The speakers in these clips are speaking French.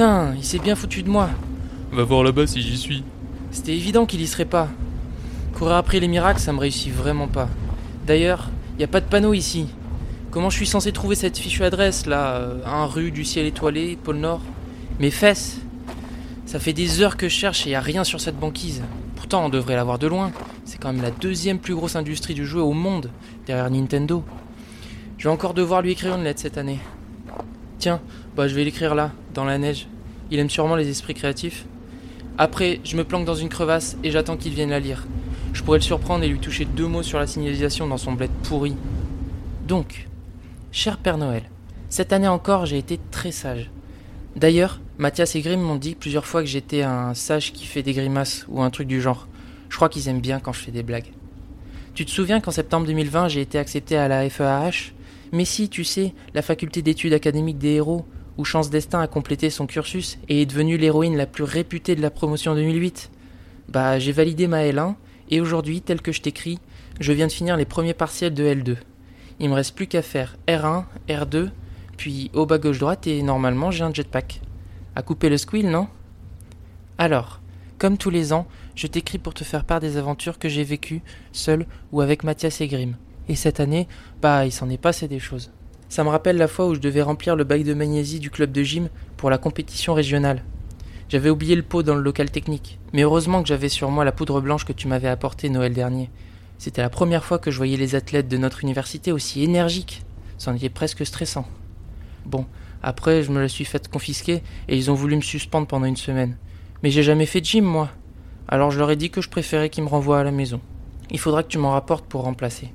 Putain, il s'est bien foutu de moi. Va voir là-bas si j'y suis. C'était évident qu'il y serait pas. Courir après les miracles, ça me réussit vraiment pas. D'ailleurs, y a pas de panneau ici. Comment je suis censé trouver cette fichue adresse là euh, Un rue du ciel étoilé, pôle Nord? Mes fesses Ça fait des heures que je cherche et y a rien sur cette banquise. Pourtant, on devrait l'avoir de loin. C'est quand même la deuxième plus grosse industrie du jeu au monde, derrière Nintendo. Je vais encore devoir lui écrire une lettre cette année. Tiens, bah je vais l'écrire là, dans la neige. Il aime sûrement les esprits créatifs. Après, je me planque dans une crevasse et j'attends qu'il vienne la lire. Je pourrais le surprendre et lui toucher deux mots sur la signalisation dans son bled pourri. Donc, cher Père Noël, cette année encore j'ai été très sage. D'ailleurs, Mathias et Grimm m'ont dit plusieurs fois que j'étais un sage qui fait des grimaces ou un truc du genre. Je crois qu'ils aiment bien quand je fais des blagues. Tu te souviens qu'en septembre 2020 j'ai été accepté à la FEAH Mais si, tu sais, la faculté d'études académiques des héros, où Chance Destin a complété son cursus et est devenue l'héroïne la plus réputée de la promotion 2008. Bah, j'ai validé ma L1 et aujourd'hui, tel que je t'écris, je viens de finir les premiers partiels de L2. Il me reste plus qu'à faire R1, R2, puis au bas gauche droite et normalement j'ai un jetpack. À couper le squill, non? Alors, comme tous les ans, je t'écris pour te faire part des aventures que j'ai vécues, seul ou avec Mathias et Grimm. Et cette année, bah, il s'en est passé des choses. Ça me rappelle la fois où je devais remplir le bac de magnésie du club de gym pour la compétition régionale. J'avais oublié le pot dans le local technique, mais heureusement que j'avais sur moi la poudre blanche que tu m'avais apportée Noël dernier. C'était la première fois que je voyais les athlètes de notre université aussi énergiques. C'en était presque stressant. Bon, après je me la suis faite confisquer et ils ont voulu me suspendre pendant une semaine. Mais j'ai jamais fait de gym moi. Alors je leur ai dit que je préférais qu'ils me renvoient à la maison. Il faudra que tu m'en rapportes pour remplacer.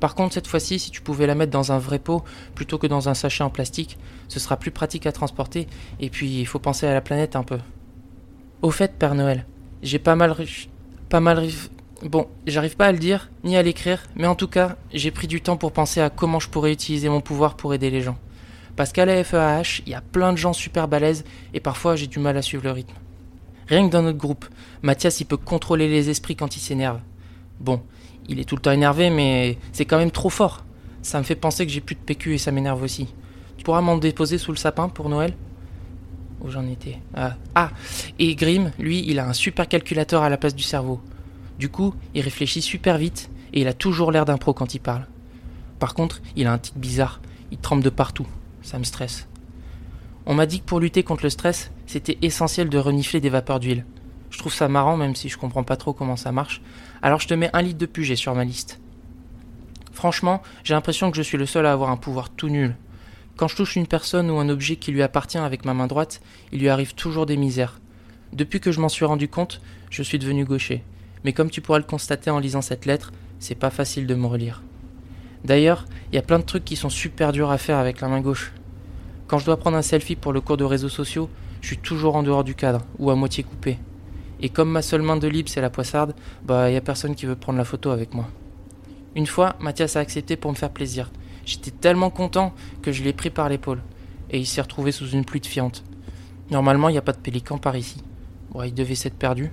Par contre, cette fois-ci, si tu pouvais la mettre dans un vrai pot plutôt que dans un sachet en plastique, ce sera plus pratique à transporter, et puis il faut penser à la planète un peu. Au fait, Père Noël, j'ai pas mal... pas mal... Bon, j'arrive pas à le dire, ni à l'écrire, mais en tout cas, j'ai pris du temps pour penser à comment je pourrais utiliser mon pouvoir pour aider les gens. Parce qu'à la FEAH, il y a plein de gens super balèzes, et parfois j'ai du mal à suivre le rythme. Rien que dans notre groupe, Mathias il peut contrôler les esprits quand il s'énerve. Bon, il est tout le temps énervé, mais c'est quand même trop fort. Ça me fait penser que j'ai plus de PQ et ça m'énerve aussi. Tu pourras m'en déposer sous le sapin pour Noël? Où j'en étais? Ah. ah, et Grim, lui, il a un super calculateur à la place du cerveau. Du coup, il réfléchit super vite et il a toujours l'air d'un pro quand il parle. Par contre, il a un tic bizarre. Il tremble de partout. Ça me stresse. On m'a dit que pour lutter contre le stress, c'était essentiel de renifler des vapeurs d'huile. Je trouve ça marrant même si je comprends pas trop comment ça marche. Alors je te mets un litre de Puget sur ma liste. Franchement, j'ai l'impression que je suis le seul à avoir un pouvoir tout nul. Quand je touche une personne ou un objet qui lui appartient avec ma main droite, il lui arrive toujours des misères. Depuis que je m'en suis rendu compte, je suis devenu gaucher. Mais comme tu pourras le constater en lisant cette lettre, c'est pas facile de me relire. D'ailleurs, il y a plein de trucs qui sont super durs à faire avec la main gauche. Quand je dois prendre un selfie pour le cours de réseaux sociaux, je suis toujours en dehors du cadre ou à moitié coupé. Et comme ma seule main de libre c'est la poissarde, bah y a personne qui veut prendre la photo avec moi. Une fois, Mathias a accepté pour me faire plaisir. J'étais tellement content que je l'ai pris par l'épaule. Et il s'est retrouvé sous une pluie de fientes. Normalement, il n'y a pas de pélican par ici. Bon, il devait s'être perdu.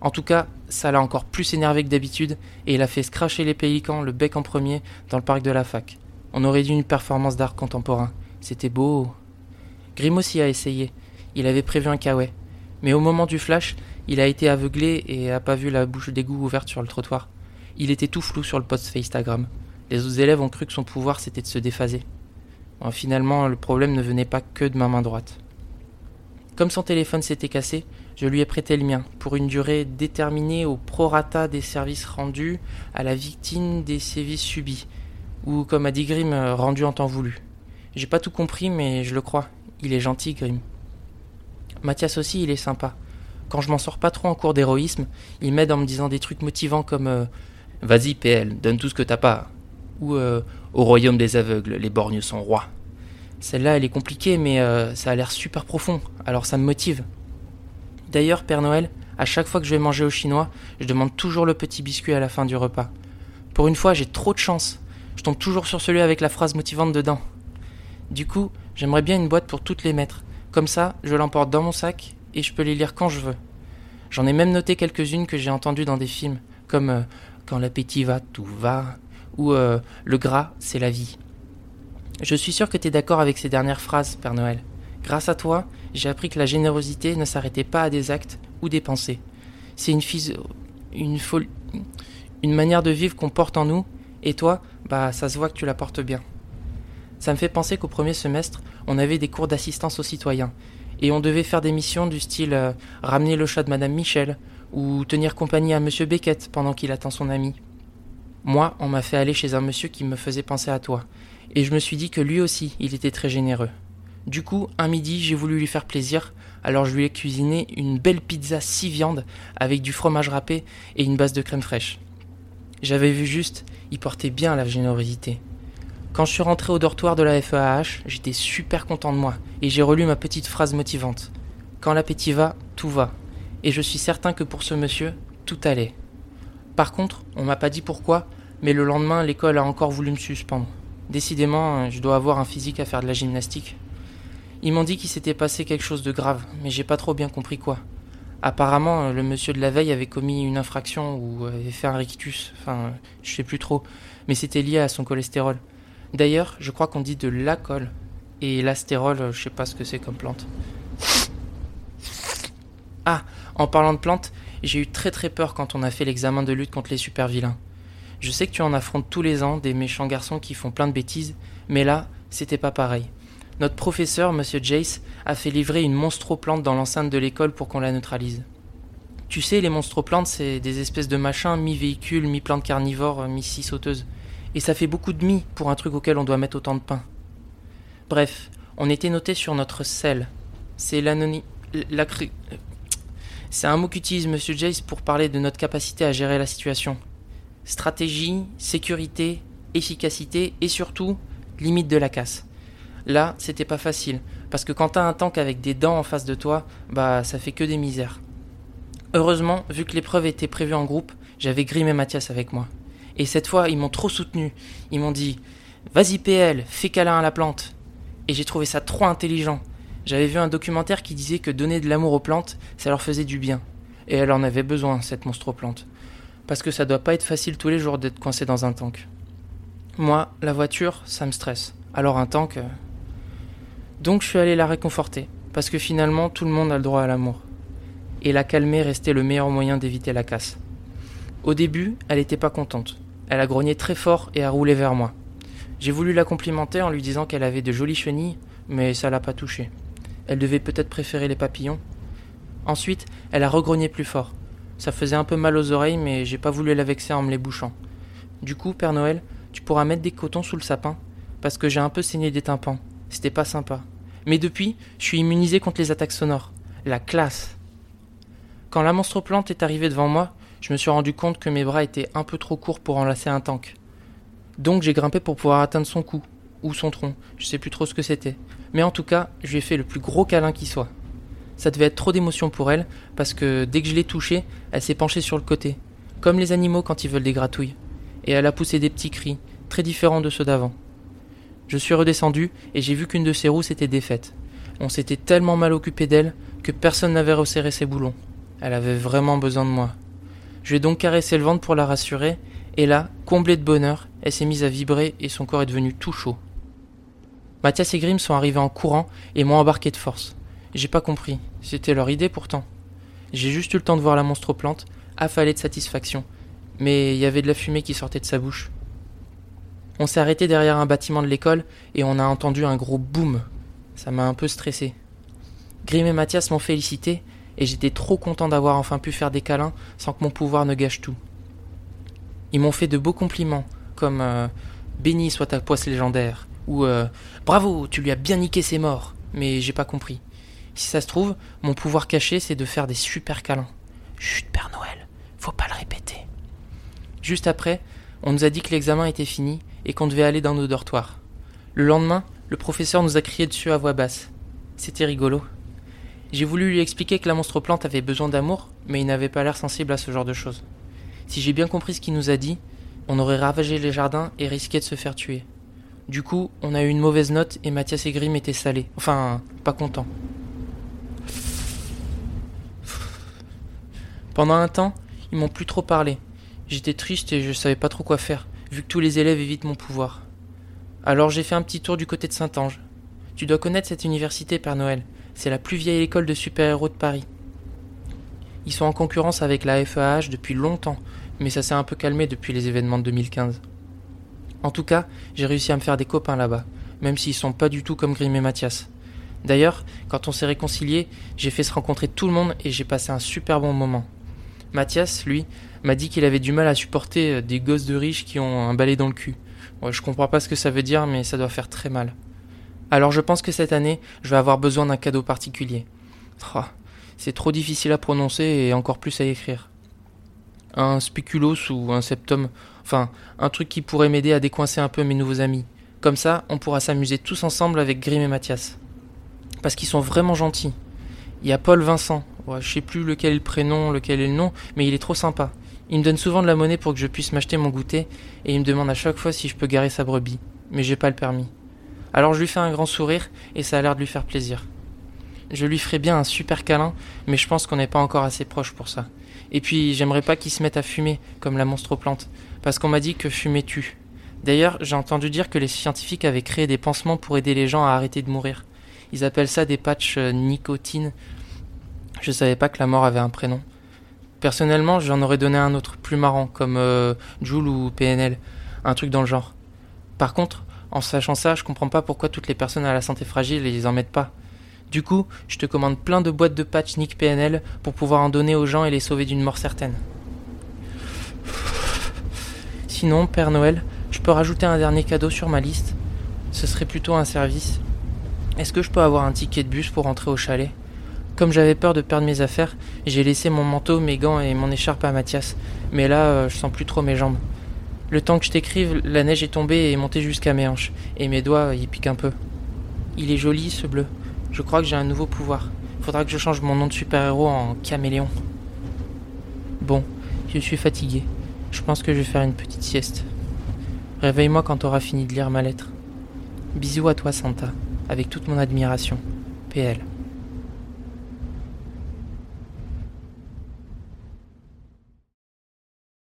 En tout cas, ça l'a encore plus énervé que d'habitude, et il a fait scracher les pélicans le bec en premier dans le parc de la fac. On aurait dit une performance d'art contemporain. C'était beau. Grimm aussi a essayé. Il avait prévu un kawaii. Mais au moment du flash, il a été aveuglé et a pas vu la bouche d'égout ouverte sur le trottoir. Il était tout flou sur le post Instagram. Les autres élèves ont cru que son pouvoir c'était de se déphaser. finalement, le problème ne venait pas que de ma main droite. Comme son téléphone s'était cassé, je lui ai prêté le mien pour une durée déterminée au prorata des services rendus à la victime des sévices subis, ou comme a dit Grimm, rendu en temps voulu. J'ai pas tout compris, mais je le crois. Il est gentil, Grimm. Mathias aussi, il est sympa. Quand je m'en sors pas trop en cours d'héroïsme, il m'aide en me disant des trucs motivants comme euh, Vas-y, PL, donne tout ce que t'as pas. Ou euh, Au royaume des aveugles, les borgnes sont rois. Celle-là, elle est compliquée, mais euh, ça a l'air super profond, alors ça me motive. D'ailleurs, Père Noël, à chaque fois que je vais manger au chinois, je demande toujours le petit biscuit à la fin du repas. Pour une fois, j'ai trop de chance. Je tombe toujours sur celui avec la phrase motivante dedans. Du coup, j'aimerais bien une boîte pour toutes les mettre. Comme ça, je l'emporte dans mon sac et je peux les lire quand je veux. J'en ai même noté quelques-unes que j'ai entendues dans des films, comme euh, Quand l'appétit va, tout va, ou euh, Le gras, c'est la vie. Je suis sûr que tu es d'accord avec ces dernières phrases, Père Noël. Grâce à toi, j'ai appris que la générosité ne s'arrêtait pas à des actes ou des pensées. C'est une, une, folie, une manière de vivre qu'on porte en nous, et toi, bah ça se voit que tu la portes bien. Ça me fait penser qu'au premier semestre, on avait des cours d'assistance aux citoyens, et on devait faire des missions du style euh, ramener le chat de Madame Michel, ou tenir compagnie à Monsieur Beckett pendant qu'il attend son ami. Moi, on m'a fait aller chez un monsieur qui me faisait penser à toi, et je me suis dit que lui aussi, il était très généreux. Du coup, un midi, j'ai voulu lui faire plaisir, alors je lui ai cuisiné une belle pizza six viandes avec du fromage râpé et une base de crème fraîche. J'avais vu juste, il portait bien la générosité. Quand je suis rentré au dortoir de la FEAH, j'étais super content de moi et j'ai relu ma petite phrase motivante. Quand l'appétit va, tout va. Et je suis certain que pour ce monsieur, tout allait. Par contre, on m'a pas dit pourquoi, mais le lendemain, l'école a encore voulu me suspendre. Décidément, je dois avoir un physique à faire de la gymnastique. Ils m'ont dit qu'il s'était passé quelque chose de grave, mais j'ai pas trop bien compris quoi. Apparemment, le monsieur de la veille avait commis une infraction ou avait fait un rictus, enfin, je sais plus trop, mais c'était lié à son cholestérol. D'ailleurs, je crois qu'on dit de l'alcool, et l'astérol, je sais pas ce que c'est comme plante. Ah, en parlant de plantes, j'ai eu très très peur quand on a fait l'examen de lutte contre les super vilains. Je sais que tu en affrontes tous les ans des méchants garçons qui font plein de bêtises, mais là, c'était pas pareil. Notre professeur, Monsieur Jace, a fait livrer une monstro-plante dans l'enceinte de l'école pour qu'on la neutralise. Tu sais, les monstro-plantes, c'est des espèces de machins mi-véhicules, mi-plantes carnivores, mi-scie sauteuses. Et ça fait beaucoup de mi pour un truc auquel on doit mettre autant de pain. Bref, on était noté sur notre sel. C'est. La C'est un mot qu'utilise Monsieur Jace pour parler de notre capacité à gérer la situation. Stratégie, sécurité, efficacité et surtout, limite de la casse. Là, c'était pas facile, parce que quand t'as un tank avec des dents en face de toi, bah ça fait que des misères. Heureusement, vu que l'épreuve était prévue en groupe, j'avais Grim et Mathias avec moi. Et cette fois, ils m'ont trop soutenu. Ils m'ont dit Vas-y PL, fais câlin à la plante. Et j'ai trouvé ça trop intelligent. J'avais vu un documentaire qui disait que donner de l'amour aux plantes, ça leur faisait du bien. Et elle en avait besoin, cette monstre plante. Parce que ça doit pas être facile tous les jours d'être coincé dans un tank. Moi, la voiture, ça me stresse. Alors un tank, euh, donc je suis allé la réconforter, parce que finalement tout le monde a le droit à l'amour. Et la calmer restait le meilleur moyen d'éviter la casse. Au début, elle n'était pas contente. Elle a grogné très fort et a roulé vers moi. J'ai voulu la complimenter en lui disant qu'elle avait de jolies chenilles, mais ça l'a pas touchée. Elle devait peut-être préférer les papillons. Ensuite, elle a regrogné plus fort. Ça faisait un peu mal aux oreilles, mais j'ai pas voulu la vexer en me les bouchant. Du coup, Père Noël, tu pourras mettre des cotons sous le sapin, parce que j'ai un peu saigné des tympans. C'était pas sympa. Mais depuis, je suis immunisé contre les attaques sonores. La classe. Quand la monstre plante est arrivée devant moi, je me suis rendu compte que mes bras étaient un peu trop courts pour enlacer un tank. Donc j'ai grimpé pour pouvoir atteindre son cou, ou son tronc, je sais plus trop ce que c'était. Mais en tout cas, je lui ai fait le plus gros câlin qui soit. Ça devait être trop d'émotion pour elle, parce que dès que je l'ai touchée, elle s'est penchée sur le côté, comme les animaux quand ils veulent des gratouilles. Et elle a poussé des petits cris, très différents de ceux d'avant. Je suis redescendu et j'ai vu qu'une de ses roues s'était défaite. On s'était tellement mal occupé d'elle que personne n'avait resserré ses boulons. Elle avait vraiment besoin de moi. Je donc caressé le ventre pour la rassurer, et là, comblée de bonheur, elle s'est mise à vibrer et son corps est devenu tout chaud. Mathias et Grim sont arrivés en courant et m'ont embarqué de force. J'ai pas compris, c'était leur idée pourtant. J'ai juste eu le temps de voir la monstre plante, affalée de satisfaction, mais il y avait de la fumée qui sortait de sa bouche. On s'est arrêté derrière un bâtiment de l'école et on a entendu un gros boum. Ça m'a un peu stressé. Grim et Mathias m'ont félicité et j'étais trop content d'avoir enfin pu faire des câlins sans que mon pouvoir ne gâche tout. Ils m'ont fait de beaux compliments, comme euh, Béni soit ta poisse légendaire, ou euh, Bravo, tu lui as bien niqué ses morts, mais j'ai pas compris. Si ça se trouve, mon pouvoir caché c'est de faire des super câlins. Chut, Père Noël, faut pas le répéter. Juste après, on nous a dit que l'examen était fini et qu'on devait aller dans nos dortoirs. Le lendemain, le professeur nous a crié dessus à voix basse. C'était rigolo. J'ai voulu lui expliquer que la monstre plante avait besoin d'amour, mais il n'avait pas l'air sensible à ce genre de choses. Si j'ai bien compris ce qu'il nous a dit, on aurait ravagé les jardins et risqué de se faire tuer. Du coup, on a eu une mauvaise note et Mathias et Grim étaient salés. Enfin, pas contents. Pendant un temps, ils m'ont plus trop parlé. J'étais triste et je savais pas trop quoi faire vu que tous les élèves évitent mon pouvoir. Alors j'ai fait un petit tour du côté de Saint-Ange. Tu dois connaître cette université, Père Noël. C'est la plus vieille école de super-héros de Paris. Ils sont en concurrence avec la FEAH depuis longtemps, mais ça s'est un peu calmé depuis les événements de 2015. En tout cas, j'ai réussi à me faire des copains là-bas, même s'ils sont pas du tout comme Grim et Mathias. D'ailleurs, quand on s'est réconciliés, j'ai fait se rencontrer tout le monde et j'ai passé un super bon moment. Mathias, lui, m'a dit qu'il avait du mal à supporter euh, des gosses de riches qui ont un balai dans le cul. Je comprends pas ce que ça veut dire, mais ça doit faire très mal. Alors je pense que cette année, je vais avoir besoin d'un cadeau particulier. C'est trop difficile à prononcer et encore plus à écrire. Un spéculos ou un septum, enfin, un truc qui pourrait m'aider à décoincer un peu mes nouveaux amis. Comme ça, on pourra s'amuser tous ensemble avec Grim et Mathias. Parce qu'ils sont vraiment gentils. Il y a Paul Vincent, je sais plus lequel est le prénom, lequel est le nom, mais il est trop sympa. Il me donne souvent de la monnaie pour que je puisse m'acheter mon goûter, et il me demande à chaque fois si je peux garer sa brebis. Mais j'ai pas le permis. Alors je lui fais un grand sourire, et ça a l'air de lui faire plaisir. Je lui ferai bien un super câlin, mais je pense qu'on n'est pas encore assez proche pour ça. Et puis, j'aimerais pas qu'il se mette à fumer, comme la monstre-plante, parce qu'on m'a dit que fumer tue. D'ailleurs, j'ai entendu dire que les scientifiques avaient créé des pansements pour aider les gens à arrêter de mourir. Ils appellent ça des patchs euh, nicotine. Je savais pas que la mort avait un prénom. Personnellement, j'en aurais donné un autre plus marrant, comme euh, Joule ou PNL, un truc dans le genre. Par contre, en sachant ça, je comprends pas pourquoi toutes les personnes à la santé fragile les en mettent pas. Du coup, je te commande plein de boîtes de patch Nick PNL pour pouvoir en donner aux gens et les sauver d'une mort certaine. Sinon, Père Noël, je peux rajouter un dernier cadeau sur ma liste. Ce serait plutôt un service. Est-ce que je peux avoir un ticket de bus pour rentrer au chalet? Comme j'avais peur de perdre mes affaires, j'ai laissé mon manteau, mes gants et mon écharpe à Mathias. Mais là, euh, je sens plus trop mes jambes. Le temps que je t'écrive, la neige est tombée et est montée jusqu'à mes hanches, et mes doigts y piquent un peu. Il est joli ce bleu. Je crois que j'ai un nouveau pouvoir. Faudra que je change mon nom de super-héros en caméléon. Bon, je suis fatigué. Je pense que je vais faire une petite sieste. Réveille-moi quand t'auras fini de lire ma lettre. Bisous à toi, Santa, avec toute mon admiration. PL.